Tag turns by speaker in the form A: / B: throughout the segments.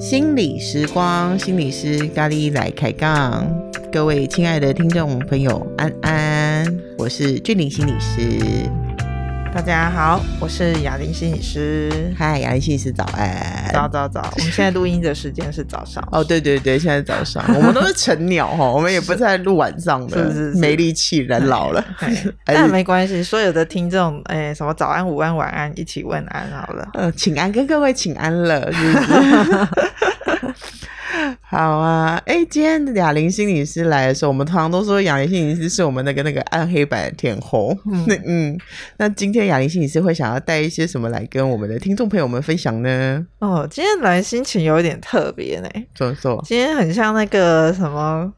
A: 心理时光，心理师咖喱来开杠。各位亲爱的听众朋友，安安，我是俊玲心理师。
B: 大家好，我是雅玲心理师。
A: 嗨，雅玲心理师早安。
B: 早早早，我们现在录音的时间是早上。
A: 哦，对对对，现在早上，我们都是晨鸟哈，我们也不在录晚上的，是是是没力气，人老了。
B: 但没关系，所有的听众，哎，什么早安、午安、晚安，一起问安好了。
A: 呃，请安，跟各位请安了，是不是？好啊，哎、欸，今天雅玲心理师来的时候，我们通常都说雅玲心理师是我们那个那个暗黑版的天后。嗯，那嗯，那今天雅玲心理师会想要带一些什么来跟我们的听众朋友们分享呢？
B: 哦，今天来心情有一点特别呢。
A: 怎么说？
B: 今天很像那个什么。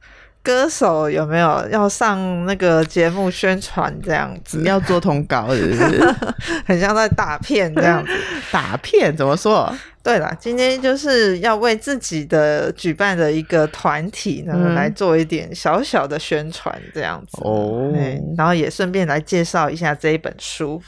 B: 歌手有没有要上那个节目宣传这样子？
A: 要做通告是不是？
B: 很像在打片这样子。
A: 打片怎么说？
B: 对了，今天就是要为自己的举办的一个团体呢、嗯、来做一点小小的宣传这样子哦。然后也顺便来介绍一下这一本书。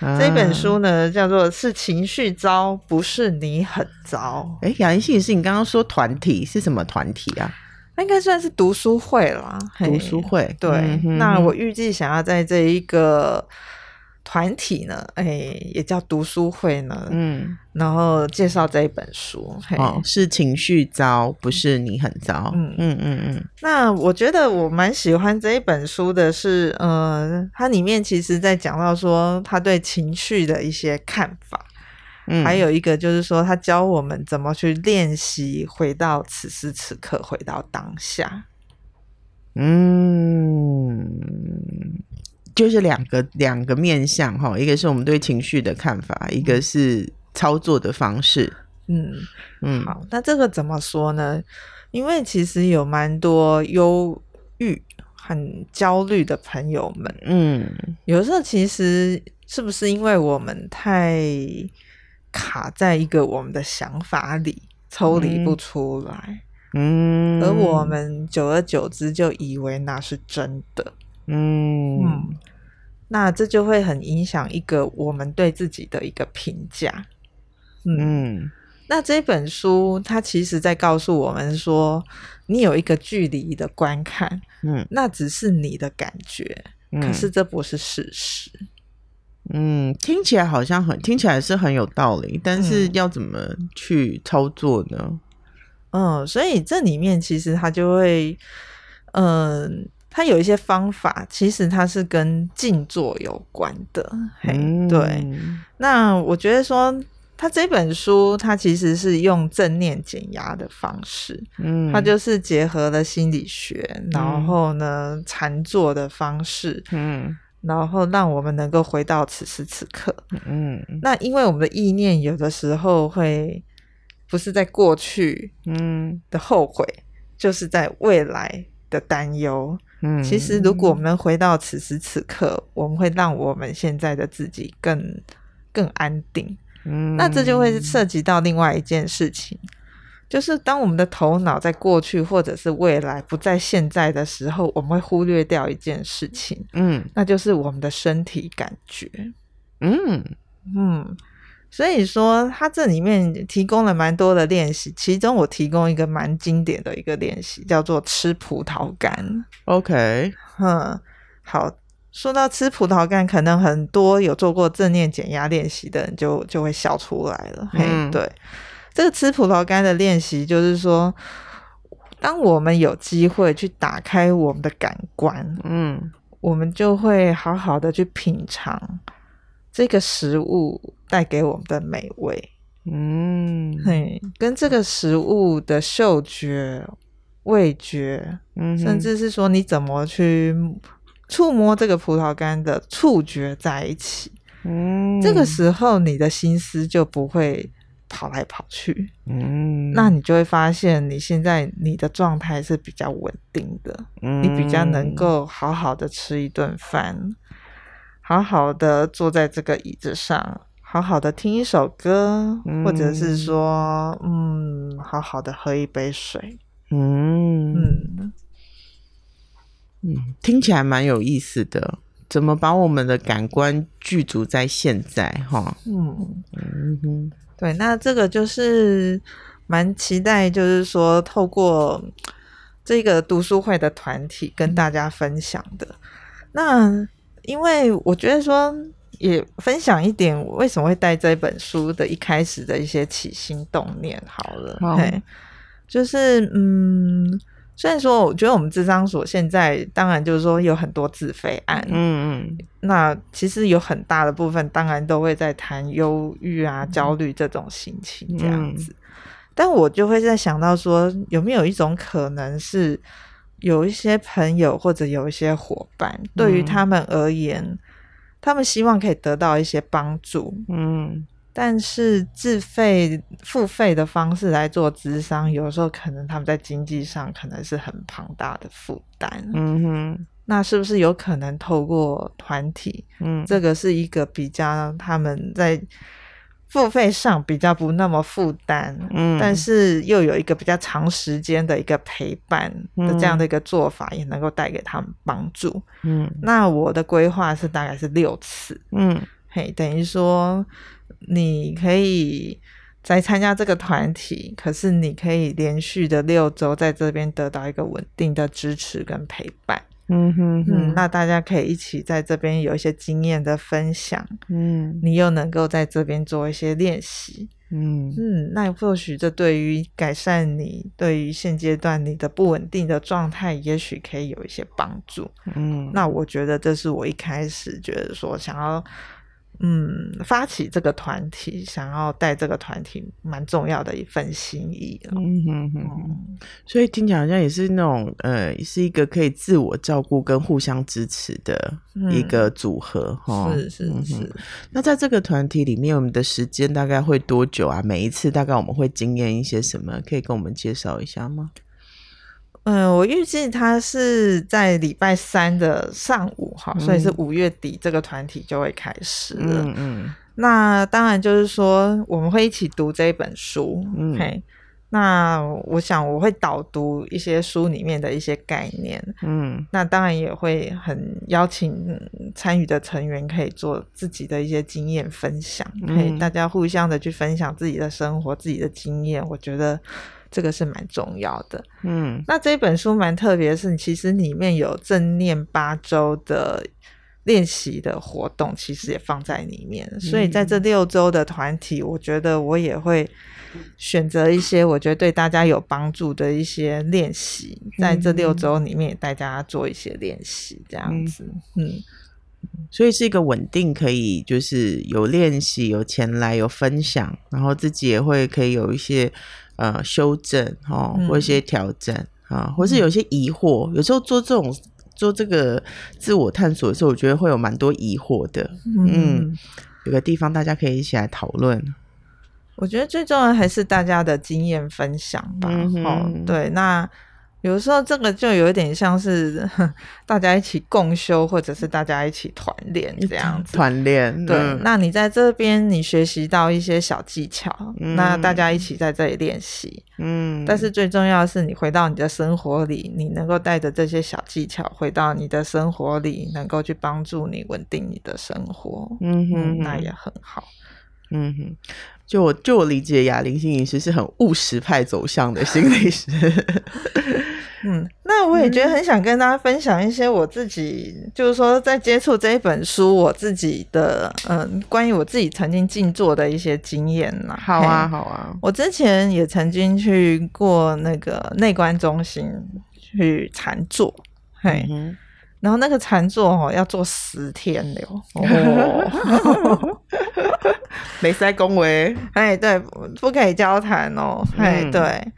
B: 啊、这一本书呢叫做《是情绪糟，不是你很糟》。
A: 哎，雅玲心理师，你刚刚说团体是什么团体啊？
B: 应该算是读书会啦，读书会。对，那我预计想要在这一个团体呢，哎，也叫读书会呢，嗯，然后介绍这一本书。
A: 哦，是情绪糟，不是你很糟。嗯嗯嗯嗯。
B: 那我觉得我蛮喜欢这一本书的是，呃，它里面其实在讲到说他对情绪的一些看法。嗯，还有一个就是说，他教我们怎么去练习回到此时此刻，回到当下。
A: 嗯，就是两个两个面向哈，一个是我们对情绪的看法，一个是操作的方式。
B: 嗯嗯，好，那这个怎么说呢？因为其实有蛮多忧郁、很焦虑的朋友们，嗯，有时候其实是不是因为我们太卡在一个我们的想法里，抽离不出来。嗯，而我们久而久之就以为那是真的。嗯，嗯，那这就会很影响一个我们对自己的一个评价。嗯，嗯，那这本书它其实在告诉我们说，你有一个距离的观看，嗯，那只是你的感觉，嗯，可是这不是事实。
A: 嗯，听起来好像很，听起来是很有道理，但是要怎么去操作呢？
B: 嗯，嗯，所以这里面其实它就会，嗯，它有一些方法，其实它是跟静坐有关的。嗯，对。那我觉得说，他这本书它其实是用正念减压的方式，嗯，它就是结合了心理学，然后呢，禅坐的方式，嗯。然后让我们能够回到此时此刻。嗯，那因为我们的意念有的时候会不是在过去，嗯的后悔，嗯、就是在未来的担忧。嗯，其实如果我们能回到此时此刻，我们会让我们现在的自己更更安定。嗯，那这就会涉及到另外一件事情。就是当我们的头脑在过去或者是未来不在现在的时候，我们会忽略掉一件事情，嗯，那就是我们的身体感觉，嗯嗯，所以说它这里面提供了蛮多的练习，其中我提供一个蛮经典的一个练习，叫做吃葡萄干。
A: OK，
B: 嗯，好，说到吃葡萄干，可能很多有做过正念减压练习的人就就会笑出来了，嗯，嘿，对。这个吃葡萄干的练习，就是说，当我们有机会去打开我们的感官，嗯，我们就会好好的去品尝这个食物带给我们的美味，嗯，嘿，跟这个食物的嗅觉、味觉，嗯，甚至是说你怎么去触摸这个葡萄干的触觉在一起，嗯，这个时候你的心思就不会。跑来跑去，嗯，那你就会发现你现在你的状态是比较稳定的，嗯，你比较能够好好的吃一顿饭，好好的坐在这个椅子上，好好的听一首歌，嗯，或者是说，嗯，好好的喝一杯水，嗯。嗯。
A: 嗯，听起来蛮有意思的。怎么把我们的感官具足在现在？哈，嗯。嗯
B: 哼，对，那这个就是蛮期待，就是说透过这个读书会的团体跟大家分享的。那因为我觉得说，也分享一点我为什么会带这本书的一开始的一些起心动念。好了，好，就是嗯。虽然说，我觉得我们智商所现在当然就是说有很多自费案，嗯嗯，那其实有很大的部分当然都会在谈忧郁啊、焦虑这种心情这样子，嗯、但我就会在想到说，有没有一种可能是有一些朋友或者有一些伙伴，对于他们而言，嗯、他们希望可以得到一些帮助，嗯。但是自费付费的方式来做咨商，有时候可能他们在经济上可能是很庞大的负担。嗯哼，那是不是有可能透过团体？嗯，这个是一个比较他们在付费上比较不那么负担，嗯，但是又有一个比较长时间的一个陪伴的这样的一个做法，也能够带给他们帮助。嗯，那我的规划是大概是六次。嗯，嘿，等于说。你可以在参加这个团体，可是你可以连续的六周在这边得到一个稳定的支持跟陪伴。嗯哼，哼，嗯，那大家可以一起在这边有一些经验的分享。嗯，你又能够在这边做一些练习。嗯嗯，那或许这对于改善你对于现阶段你的不稳定的状态，也许可以有一些帮助。嗯，那我觉得这是我一开始觉得说想要。嗯，发起这个团体，想要带这个团体，蛮重要的一份心意。嗯哼哼，
A: 嗯，所以听起来好像也是那种，呃，是一个可以自我照顾跟互相支持的一个组合。哈、嗯，是是是、嗯。那在这个团体里面，我们的时间大概会多久啊？每一次大概我们会经验一些什么？可以跟我们介绍一下吗？
B: 嗯，我预计他是在礼拜三的上午哈，嗯、所以是五月底这个团体就会开始了。嗯嗯，那当然就是说我们会一起读这一本书。嗯，嘿，那我想我会导读一些书里面的一些概念。嗯，那当然也会很邀请参与的成员可以做自己的一些经验分享，可以、嗯、大家互相的去分享自己的生活、自己的经验。我觉得。这个是蛮重要的，嗯，那这本书蛮特别的是，其实里面有正念八周的练习的活动，其实也放在里面。嗯、所以在这六周的团体，我觉得我也会选择一些我觉得对大家有帮助的一些练习，在这六周里面，大家做一些练习，这样子，嗯，
A: 嗯，所以是一个稳定，可以就是有练习、有前来、有分享，然后自己也会可以有一些。呃，修正哦，或一些调整啊，嗯、或是有些疑惑，嗯、有时候做这种做这个自我探索的时候，我觉得会有蛮多疑惑的。嗯，嗯，有个地方大家可以一起来讨论。
B: 我觉得最重要还是大家的经验分享吧。嗯哦，对，那。有时候这个就有点像是 大家一起共修，或者是大家一起团练这样子。
A: 团练，
B: 对。嗯、那你在这边你学习到一些小技巧，嗯、那大家一起在这里练习。嗯。但是最重要的是，你回到你的生活里，你能够带着这些小技巧回到你的生活里，能够去帮助你稳定你的生活。嗯哼，哼，那也很好。
A: 嗯哼。就我就我理解，哑铃心理师是很务实派走向的心理师。
B: 嗯，那我也觉得很想跟大家分享一些我自己，嗯、就是说在接触这一本书，我自己的嗯，关于我自己曾经静坐的一些经验呐。
A: 好啊，好啊。
B: 我之前也曾经去过那个内观中心去禅坐，嘿，嗯、然后那个禅坐哦要做十天的哦，
A: 没塞恭维，
B: 哎，对，不可以交谈哦，哎、嗯，对，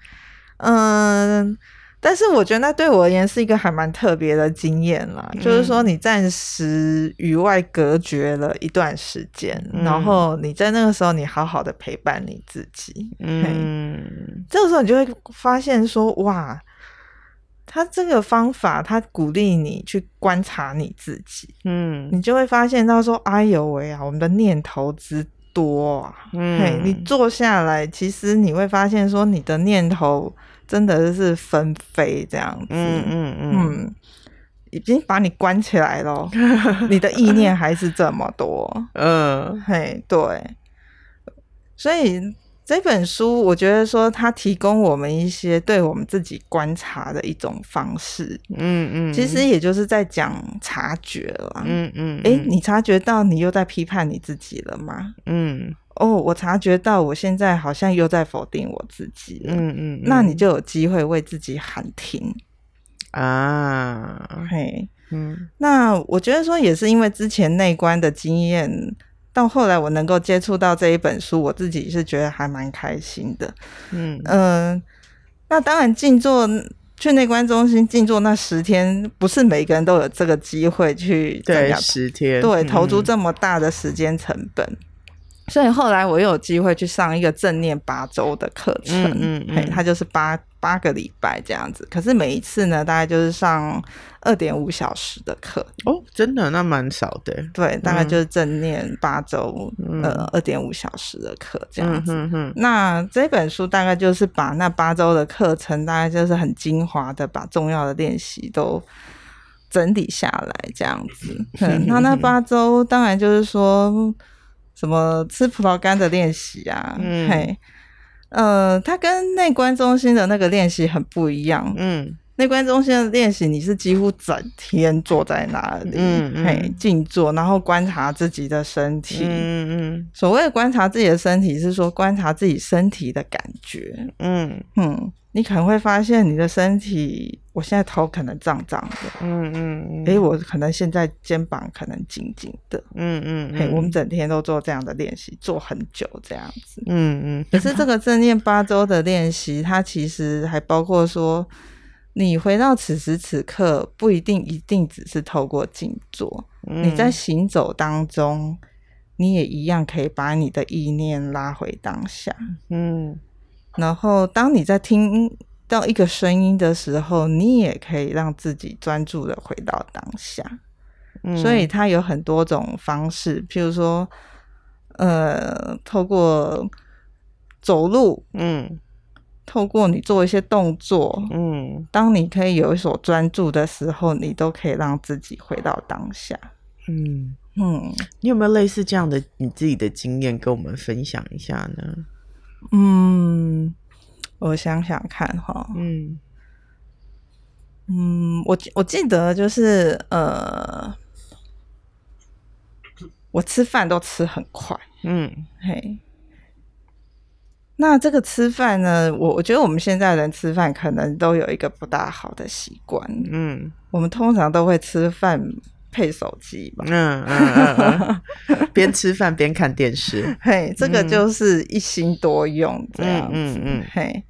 B: 嗯。但是我觉得那对我而言是一个还蛮特别的经验啦，嗯、就是说你暂时与外隔绝了一段时间，嗯、然后你在那个时候你好好的陪伴你自己，嗯，这个时候你就会发现说，哇，他这个方法他鼓励你去观察你自己，嗯，你就会发现到说，哎呦喂啊，我们的念头之多啊，嗯，嘿，你坐下来，其实你会发现说，你的念头。真的是纷飞这样子，嗯嗯嗯，已经把你关起来了，你的意念还是这么多。嗯，嘿，对，所以。这本书，我觉得说它提供我们一些对我们自己观察的一种方式，嗯嗯，其实也就是在讲察觉了，嗯嗯，哎，你察觉到你又在批判你自己了吗？嗯，哦，我察觉到我现在好像又在否定我自己了，嗯嗯，那你就有机会为自己喊停。啊，嘿，嗯，那我觉得说也是因为之前内观的经验。到后来，我能够接触到这一本书，我自己是觉得还蛮开心的。嗯嗯、呃，那当然，静坐去内观中心静坐那十天，不是每个人都有这个机会去。
A: 对，十天，
B: 对，投注这么大的时间成本。嗯所以后来我又有机会去上一个正念八周的课程，嗯嗯，它就是八八个礼拜这样子。可是每一次呢，大概就是上二点五小时的课。
A: 哦，真的，那蛮少的。
B: 对，大概就是正念八周，嗯、呃，二点五小时的课这样子。嗯、哼哼，那这本书大概就是把那八周的课程，大概就是很精华的，把重要的练习都整理下来这样子。嗯、那那八周当然就是说。什么吃葡萄干的练习啊？嗯，嘿，呃，它跟内观中心的那个练习很不一样。嗯，内观中心的练习，你是几乎整天坐在那里，嗯，嗯嘿，静坐，然后观察自己的身体。嗯嗯，所谓观察自己的身体，是说观察自己身体的感觉。嗯嗯。你可能会发现你的身体，我现在头可能胀胀的，嗯嗯嗯，诶，我可能现在肩膀可能紧紧的，嗯嗯，嘿，我们整天都做这样的练习，做很久这样子，嗯嗯。可是这个正念八周的练习，它其实还包括说，你回到此时此刻，不一定一定只是透过静坐，你在行走当中，你也一样可以把你的意念拉回当下，嗯。然后，当你在听到一个声音的时候，你也可以让自己专注的回到当下。嗯，所以它有很多种方式，譬如说，呃，透过走路，嗯，透过你做一些动作，嗯，当你可以有所专注的时候，你都可以让自己回到当下。嗯嗯，
A: 你有没有类似这样的你自己的经验跟我们分享一下呢？
B: 嗯，我想想看哈，嗯。嗯，我我记得就是呃，我吃饭都吃很快，嗯。嘿，那这个吃饭呢，我我觉得我们现在人吃饭可能都有一个不大好的习惯，嗯，我们通常都会吃饭。配手机吧，嗯嗯
A: 嗯，边吃饭边看电视，
B: 嘿，这个就是一心多用这样子，嗯嗯，嘿，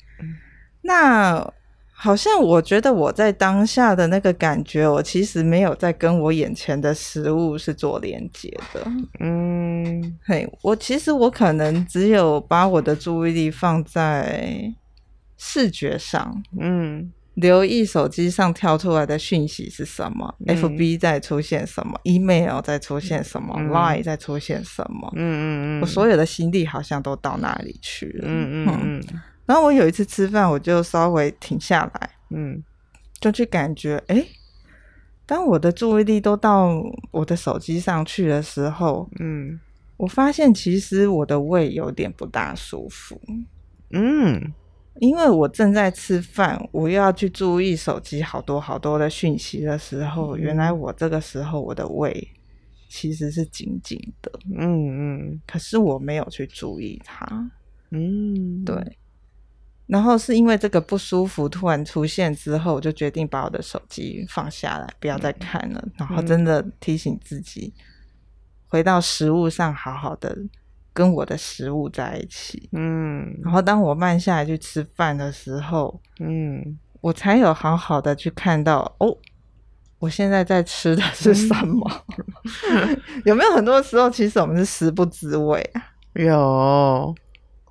B: 那好像我觉得我在当下的那个感觉，我其实没有在跟我眼前的食物是做连接的，嗯，嘿，我其实我可能只有把我的注意力放在视觉上，嗯。留意手机上跳出来的讯息是什么？嗯、FB 在出现什么？Email 在出现什么、嗯、？Line 在出现什么？嗯嗯嗯，我所有的心力好像都到那里去了。嗯嗯嗯。然后我有一次吃饭，我就稍微停下来，嗯，就去感觉，哎、欸，当我的注意力都到我的手机上去的时候，嗯，我发现其实我的胃有点不大舒服。嗯。因为我正在吃饭，我又要去注意手机好多好多的讯息的时候，嗯、原来我这个时候我的胃其实是紧紧的，嗯嗯，可是我没有去注意它，嗯，对。然后是因为这个不舒服突然出现之后，我就决定把我的手机放下来，不要再看了，嗯、然后真的提醒自己回到食物上，好好的。跟我的食物在一起，嗯，然后当我慢下来去吃饭的时候，嗯，我才有好好的去看到，哦，我现在在吃的是什么？嗯、有没有很多时候，其实我们是食不知味啊？
A: 有，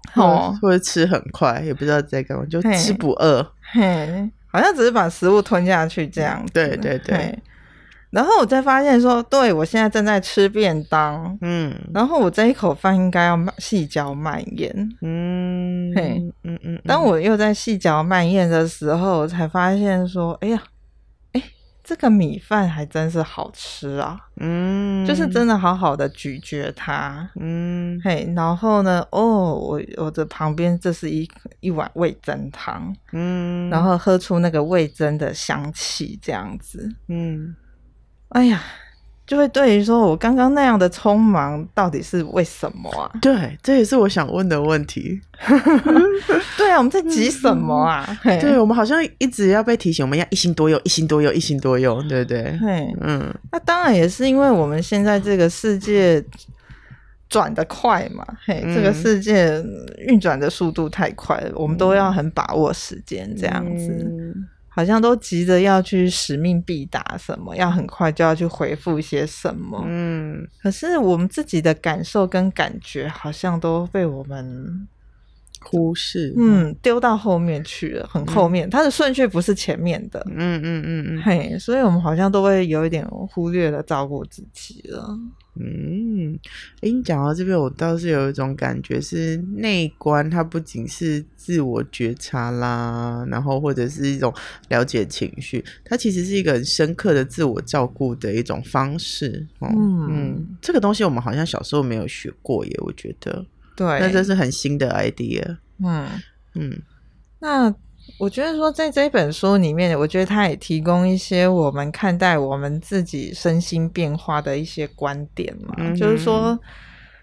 A: 哦，或者吃很快，也不知道在干嘛，就吃不饿，
B: 嘿，好像只是把食物吞下去这样子，
A: 对对对。
B: 然后我再发现说，对，我现在正在吃便当，嗯，然后我这一口饭应该要细嚼慢咽，嗯，嘿，嗯嗯，当我又在细嚼慢咽的时候，才发现说，哎呀，哎，这个米饭还真是好吃啊，嗯，就是真的好好的咀嚼它，嗯，嘿，然后呢，哦，我我的旁边这是一一碗味增汤，嗯，然后喝出那个味增的香气，这样子，嗯，哎呀。就会对于说，我刚刚那样的匆忙，到底是为什么啊？
A: 对，这也是我想问的问题。
B: 对啊，我们在急什么啊？
A: 对，我们好像一直要被提醒，我们要一心多用，一心多用，一心多用，对不对？对，
B: 嗯。那当然也是因为我们现在这个世界转得快嘛，嘿，这个世界运转的速度太快了，我们都要很把握时间，这样子。嗯好像都急着要去使命必达，什么要很快就要去回复一些什么，嗯，可是我们自己的感受跟感觉好像都被我们
A: 忽视，
B: 嗯，丢到后面去了，很后面，嗯、它的顺序不是前面的，
A: 嗯嗯嗯嗯，
B: 嘿，所以我们好像都会有一点忽略了照顾自己了。
A: 嗯，哎，你讲到这边，我倒是有一种感觉，是内观，它不仅是自我觉察啦，然后或者是一种了解情绪，它其实是一个很深刻的自我照顾的一种方式。哦、嗯嗯，这个东西我们好像小时候没有学过耶，我觉得。
B: 对，
A: 那这是很新的 idea。
B: 嗯嗯，那。我觉得说，在这本书里面，我觉得它也提供一些我们看待我们自己身心变化的一些观点嘛。嗯、就是说，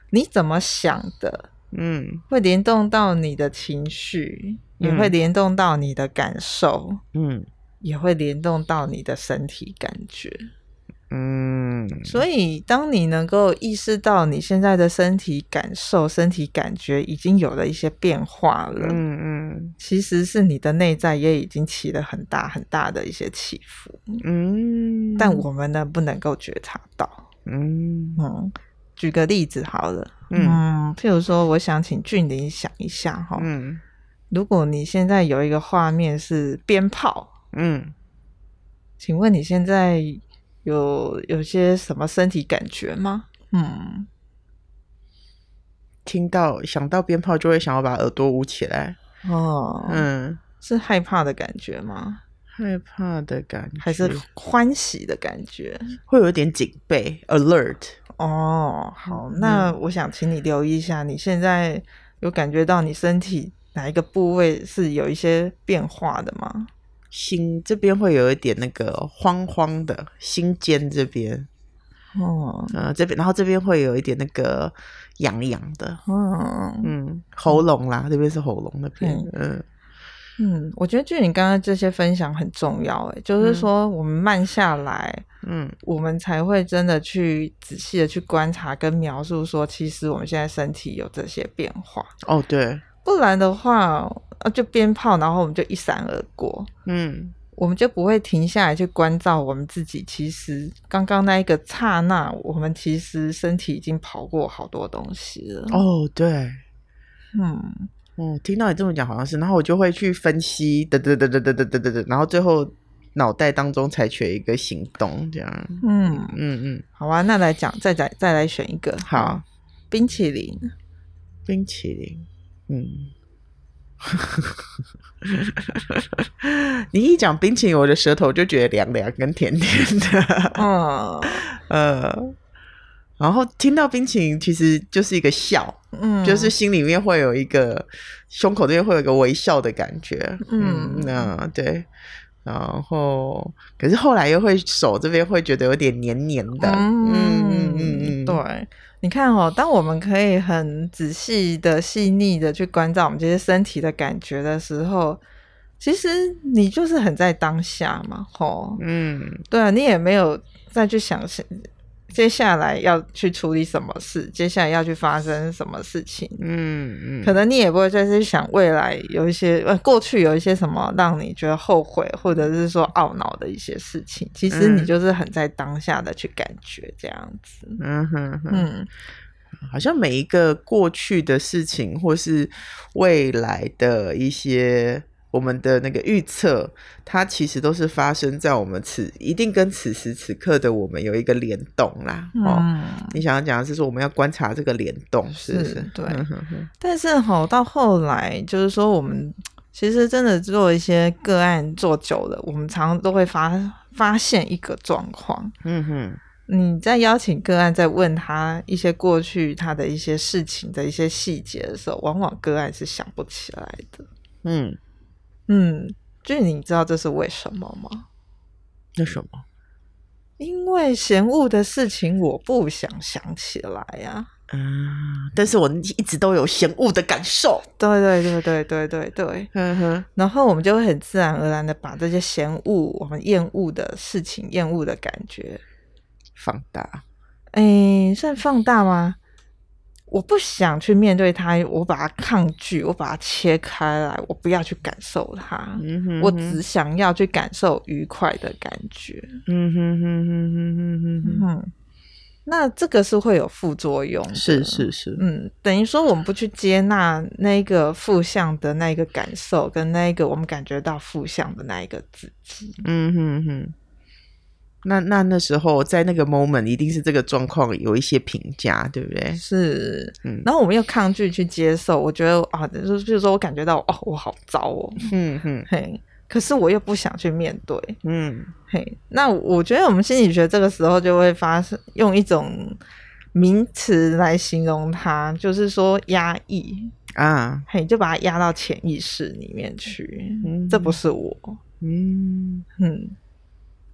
B: 你怎么想的，嗯，会联动到你的情绪，嗯、也会联动到你的感受，嗯，也会联动到你的身体感觉。嗯，所以当你能够意识到你现在的身体感受、身体感觉已经有了一些变化了，嗯嗯，其实是你的内在也已经起了很大很大的一些起伏，嗯，但我们呢不能够觉察到，嗯。嗯，举个例子好了，嗯，嗯，譬如说，我想请俊霖想一下哈，嗯，如果你现在有一个画面是鞭炮，嗯，请问你现在？有有些什么身体感觉吗？嗯，
A: 听到想到鞭炮就会想要把耳朵捂起来。
B: 哦，嗯，是害怕的感觉吗？
A: 害怕的感觉，
B: 还是欢喜的感觉？
A: 会有一点警备，alert。
B: 哦，好，那我想请你留意一下，你现在有感觉到你身体哪一个部位是有一些变化的吗？
A: 心这边会有一点那个慌慌的，心尖这边，哦，呃，这边，然后这边会有一点那个痒痒的，嗯。嗯，喉咙啦，这边是喉咙那边，嗯。
B: 嗯，我觉得就你刚刚这些分享很重要，诶，就是说我们慢下来，嗯，我们才会真的去仔细的去观察跟描述，说其实我们现在身体有这些变化，
A: 哦，对。
B: 不然的话，啊，就鞭炮，然后我们就一闪而过。嗯，我们就不会停下来去关照我们自己。其实刚刚那一个刹那，我们其实身体已经跑过好多东西了。
A: 哦，对，嗯，哦，听到你这么讲，好像是，然后我就会去分析，得得得得得得得得，然后最后脑袋当中采取一个行动，这样。嗯嗯
B: 嗯，好啊，那来讲，再再再来选一个，
A: 好，
B: 冰淇淋，
A: 冰淇淋。嗯，你一讲冰淇淋，我的舌头就觉得凉凉跟甜甜的。嗯，呃，然后听到冰淇淋，其实就是一个笑，嗯，就是心里面会有一个胸口这边会有一个微笑的感觉。嗯，那对，然后可是后来又会手这边会觉得有点黏黏的。嗯嗯
B: 嗯，对。你看哦，当我们可以很仔细的、细腻的去关照我们这些身体的感觉的时候，其实你就是很在当下嘛，吼，嗯，对啊，你也没有再去想想。接下来要去处理什么事？接下来要去发生什么事情？嗯嗯，可能你也不会再去想未来有一些呃过去有一些什么让你觉得后悔或者是说懊恼的一些事情。其实你就是很在当下的去感觉这样子。嗯哼哼，嗯，
A: 好像每一个过去的事情或是未来的一些。我们的那个预测，它其实都是发生在我们此一定跟此时此刻的我们有一个联动啦。嗯、哦，你想要讲的是说我们要观察这个联动，是不是？
B: 是对。但是吼，到后来就是说，我们其实真的做一些个案做久了，我们常常都会发发现一个状况。
A: 嗯哼，
B: 你在邀请个案，在问他一些过去他的一些事情的一些细节的时候，往往个案是想不起来的。
A: 嗯
B: 嗯，就你知道这是为什么吗？
A: 为什么？
B: 因为嫌恶的事情，我不想想起来呀。
A: 嗯，但是我一直都有嫌恶的感受。
B: 对对对对对对对，
A: 嗯哼。
B: 然后我们就会很自然而然的把这些嫌恶、我们厌恶的事情、厌恶的感觉
A: 放大。
B: 哎，算放大吗？我不想去面对它，我把它抗拒，我把它切开来，我不要去感受它。嗯哼哼，我只想要去感受愉快的感觉。嗯哼哼哼哼哼哼哼。那这个是会有副作用的，
A: 是是是，
B: 嗯，等于说我们不去接纳那个负向的那个感受，跟那个我们感觉到负向的那一个自己，
A: 嗯哼哼。那那那时候在那个 moment 一定是这个状况有一些评价，对不对？
B: 是，嗯。然后我们又抗拒去接受，我觉得啊，就是比如说我感觉到哦，我好糟哦，嗯哼，嘿。可是我又不想去面对，嗯，嘿，那我觉得我们心理学这个时候就会发生用一种名词来形容它，就是说压抑啊，嘿，就把它压到潜意识里面去，嗯，这不是我，嗯嗯。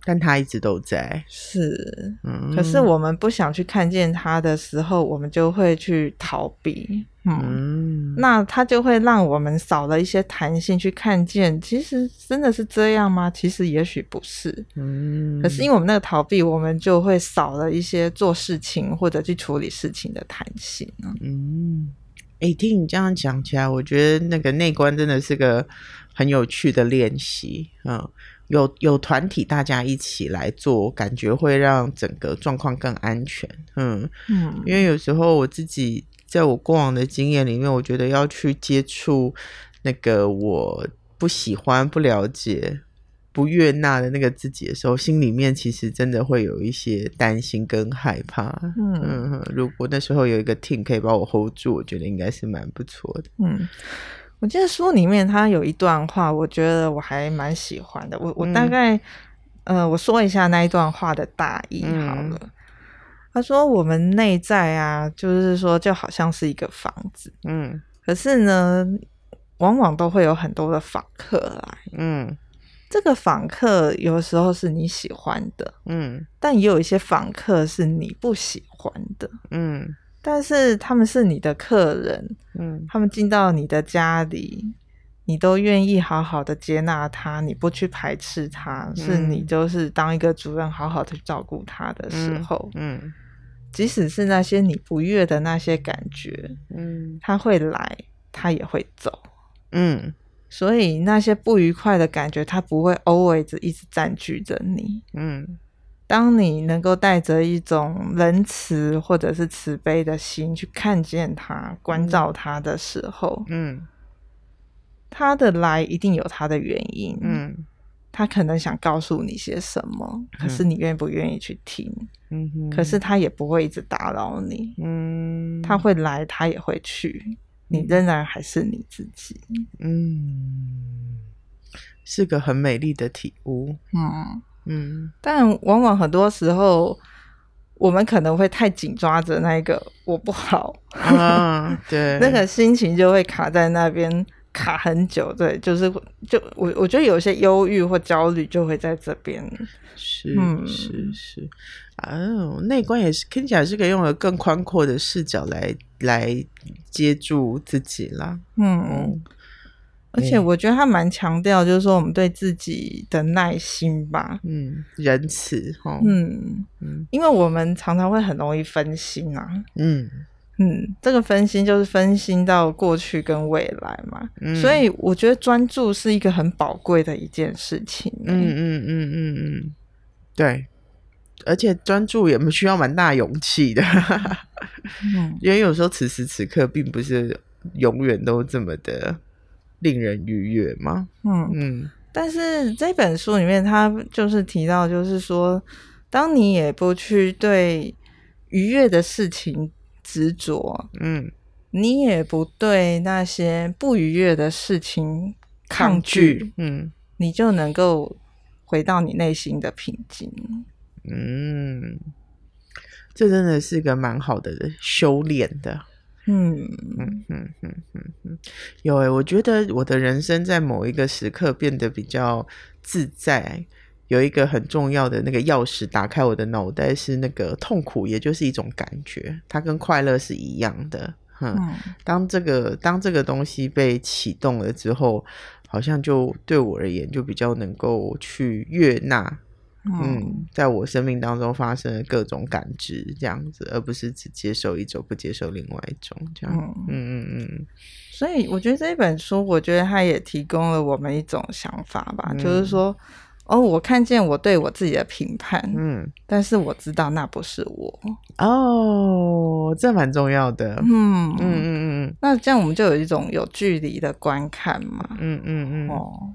A: 但他一直都在，
B: 是，嗯，可是我们不想去看见他的时候，我们就会去逃避，嗯，嗯，那他就会让我们少了一些弹性去看见，其实真的是这样吗？其实也许不是，嗯，可是因为我们那个逃避，我们就会少了一些做事情或者去处理事情的弹性，
A: 嗯，哎、欸，听你这样讲起来，我觉得那个内观真的是个很有趣的练习，嗯。有有团体，大家一起来做，感觉会让整个状况更安全。嗯嗯，因为有时候我自己在我过往的经验里面，我觉得要去接触那个我不喜欢、不了解、不悦纳的那个自己的时候，心里面其实真的会有一些担心跟害怕。嗯嗯，如果那时候有一个 team 可以把我 hold 住，我觉得应该是蛮不错的。嗯。
B: 我记得书里面他有一段话，我觉得我还蛮喜欢的。我我大概、嗯、呃，我说一下那一段话的大意好了。嗯、他说：“我们内在啊，就是说就好像是一个房子，嗯，可是呢，往往都会有很多的访客来，嗯，这个访客有时候是你喜欢的，嗯，但也有一些访客是你不喜欢的，嗯。”但是他们是你的客人，嗯，他们进到你的家里，你都愿意好好的接纳他，你不去排斥他，嗯、是你就是当一个主任，好好的照顾他的时候，嗯，嗯，即使是那些你不悦的那些感觉，嗯，他会来，他也会走，嗯，所以那些不愉快的感觉，他不会 always 一直占据着你，嗯。当你能够带着一种仁慈或者是慈悲的心去看见他、关照他的时候，嗯，他的来一定有他的原因，嗯，他可能想告诉你些什么，可是你愿不愿意去听？嗯哼，可是他也不会一直打扰你，嗯，他会来，他也会去，你仍然还是你自己，
A: 嗯，是个很美丽的体悟，嗯。
B: 嗯，但往往很多时候，我们可能会太紧抓着那一个我不好，
A: 啊，对，
B: 那个心情就会卡在那边卡很久。对，就是就我我觉得有些忧郁或焦虑就会在这边。
A: 是，嗯、是是，哦，内观也是听起来是可以用了更宽阔的视角来来接住自己啦。嗯。嗯
B: 而且我觉得他蛮强调，就是说我们对自己的耐心吧，
A: 嗯，仁慈，哈，
B: 嗯嗯，因为我们常常会很容易分心、啊，嗯。嗯，这个分心就是分心到过去跟未来嘛，嗯、所以我觉得专注是一个很宝贵的一件事情，嗯嗯嗯嗯
A: 嗯，对，而且专注也需要蛮大勇气的，嗯，因为有时候此时此刻并不是永远都这么的。令人愉悦吗？嗯
B: 嗯，但是这本书里面，他就是提到，就是说，当你也不去对愉悦的事情执着，嗯，你也不对那些不愉悦的事情抗拒，
A: 嗯，
B: 你就能够回到你内心的平静。
A: 嗯，这真的是个蛮好的修炼的。嗯嗯嗯嗯嗯嗯，有诶、欸，我觉得我的人生在某一个时刻变得比较自在。有一个很重要的那个钥匙，打开我的脑袋是那个痛苦，也就是一种感觉，它跟快乐是一样的。嗯，当这个当这个东西被启动了之后，好像就对我而言就比较能够去悦纳，嗯，在我生命当中发生的各种感知这样子，而不是只接受一种，不接受另外一种这样。嗯嗯嗯。
B: 所以我觉得这一本书，我觉得它也提供了我们一种想法吧，嗯、就是说。哦，我看见我对我自己的评判，嗯，但是我知道那不是我。
A: 哦，这蛮重要的。嗯嗯嗯嗯，
B: 那这样我们就有一种有距离的观看嘛。
A: 嗯嗯嗯。哦，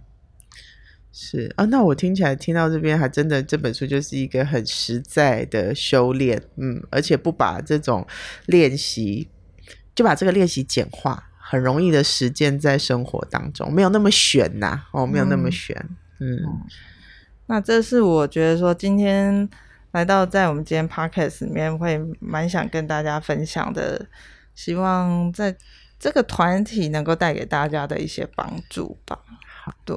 A: 是啊，那我听起来听到这边，还真的这本书就是一个很实在的修炼。嗯，而且不把这种练习，就把这个练习简化，很容易的实践在生活当中，没有那么悬呐、啊。哦，没有那么悬。嗯。嗯
B: 那这是我觉得说今天来到在我们今天 podcast 里面会蛮想跟大家分享的，希望在这个团体能够带给大家的一些帮助吧。对，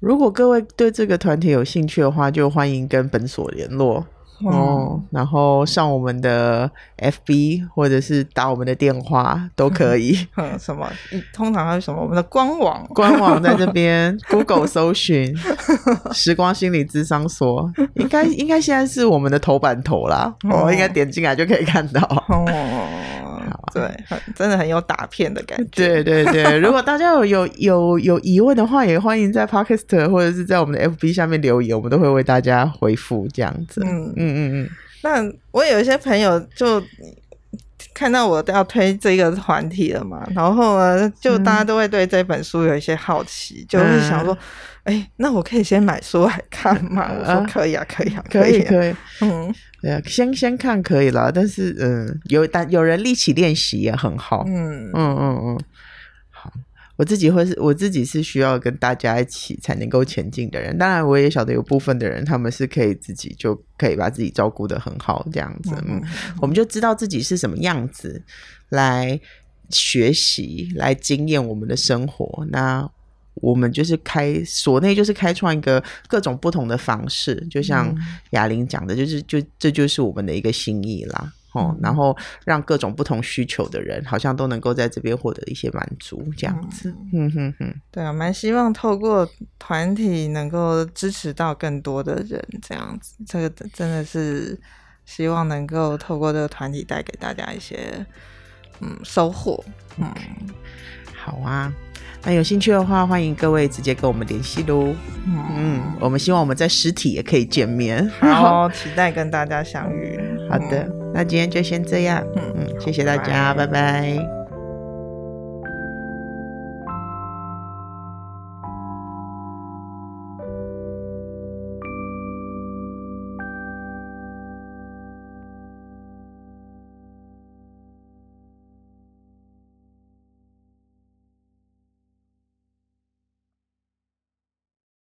A: 如果各位对这个团体有兴趣的话，就欢迎跟本所联络。哦，然后上我们的 FB 或者是打我们的电话都可以。
B: 嗯，什么？通常还有什么？我们的官网，
A: 官网在这边，Google 搜寻 “时光心理咨商所”，应该应该现在是我们的头版头啦。哦，应该点进来就可以看到。哦。
B: 对，很真的很有打片的感
A: 觉。对 对对，如果大家有有有有疑问的话，也欢迎在 Podcast 或者是在我们的 FB 下面留言，我们都会为大家回复这样子。嗯嗯嗯嗯。
B: 那我有一些朋友就看到我都要推这个团体了嘛，然后呢，就大家都会对这本书有一些好奇，嗯、就会想说。哎、欸，那我可以先买书来看吗？我说可以啊，可以啊，可以，可以。
A: 嗯，对啊，先先看可以了，但是嗯，有但有人立起练习也很好。嗯嗯嗯嗯，好，我自己会是，我自己是需要跟大家一起才能够前进的人。当然，我也晓得有部分的人，他们是可以自己就可以把自己照顾得很好，这样子。嗯，嗯我们就知道自己是什么样子，来学习，来经验我们的生活。那。我们就是开所内，就是开创一个各种不同的方式，就像雅玲讲的，就是就这就是我们的一个心意啦，哦、嗯，然后让各种不同需求的人，好像都能够在这边获得一些满足，这样子，嗯哼哼，
B: 对啊，蛮希望透过团体能够支持到更多的人，这样子，这个真的是希望能够透过这个团体带给大家一些嗯收获，嗯，okay.
A: 好啊。那有兴趣的话，欢迎各位直接跟我们联系喽。嗯，嗯，我们希望我们在实体也可以见面。
B: 好，期待跟大家相遇。
A: 好的，那今天就先这样。嗯嗯，谢谢大家，拜拜。拜拜。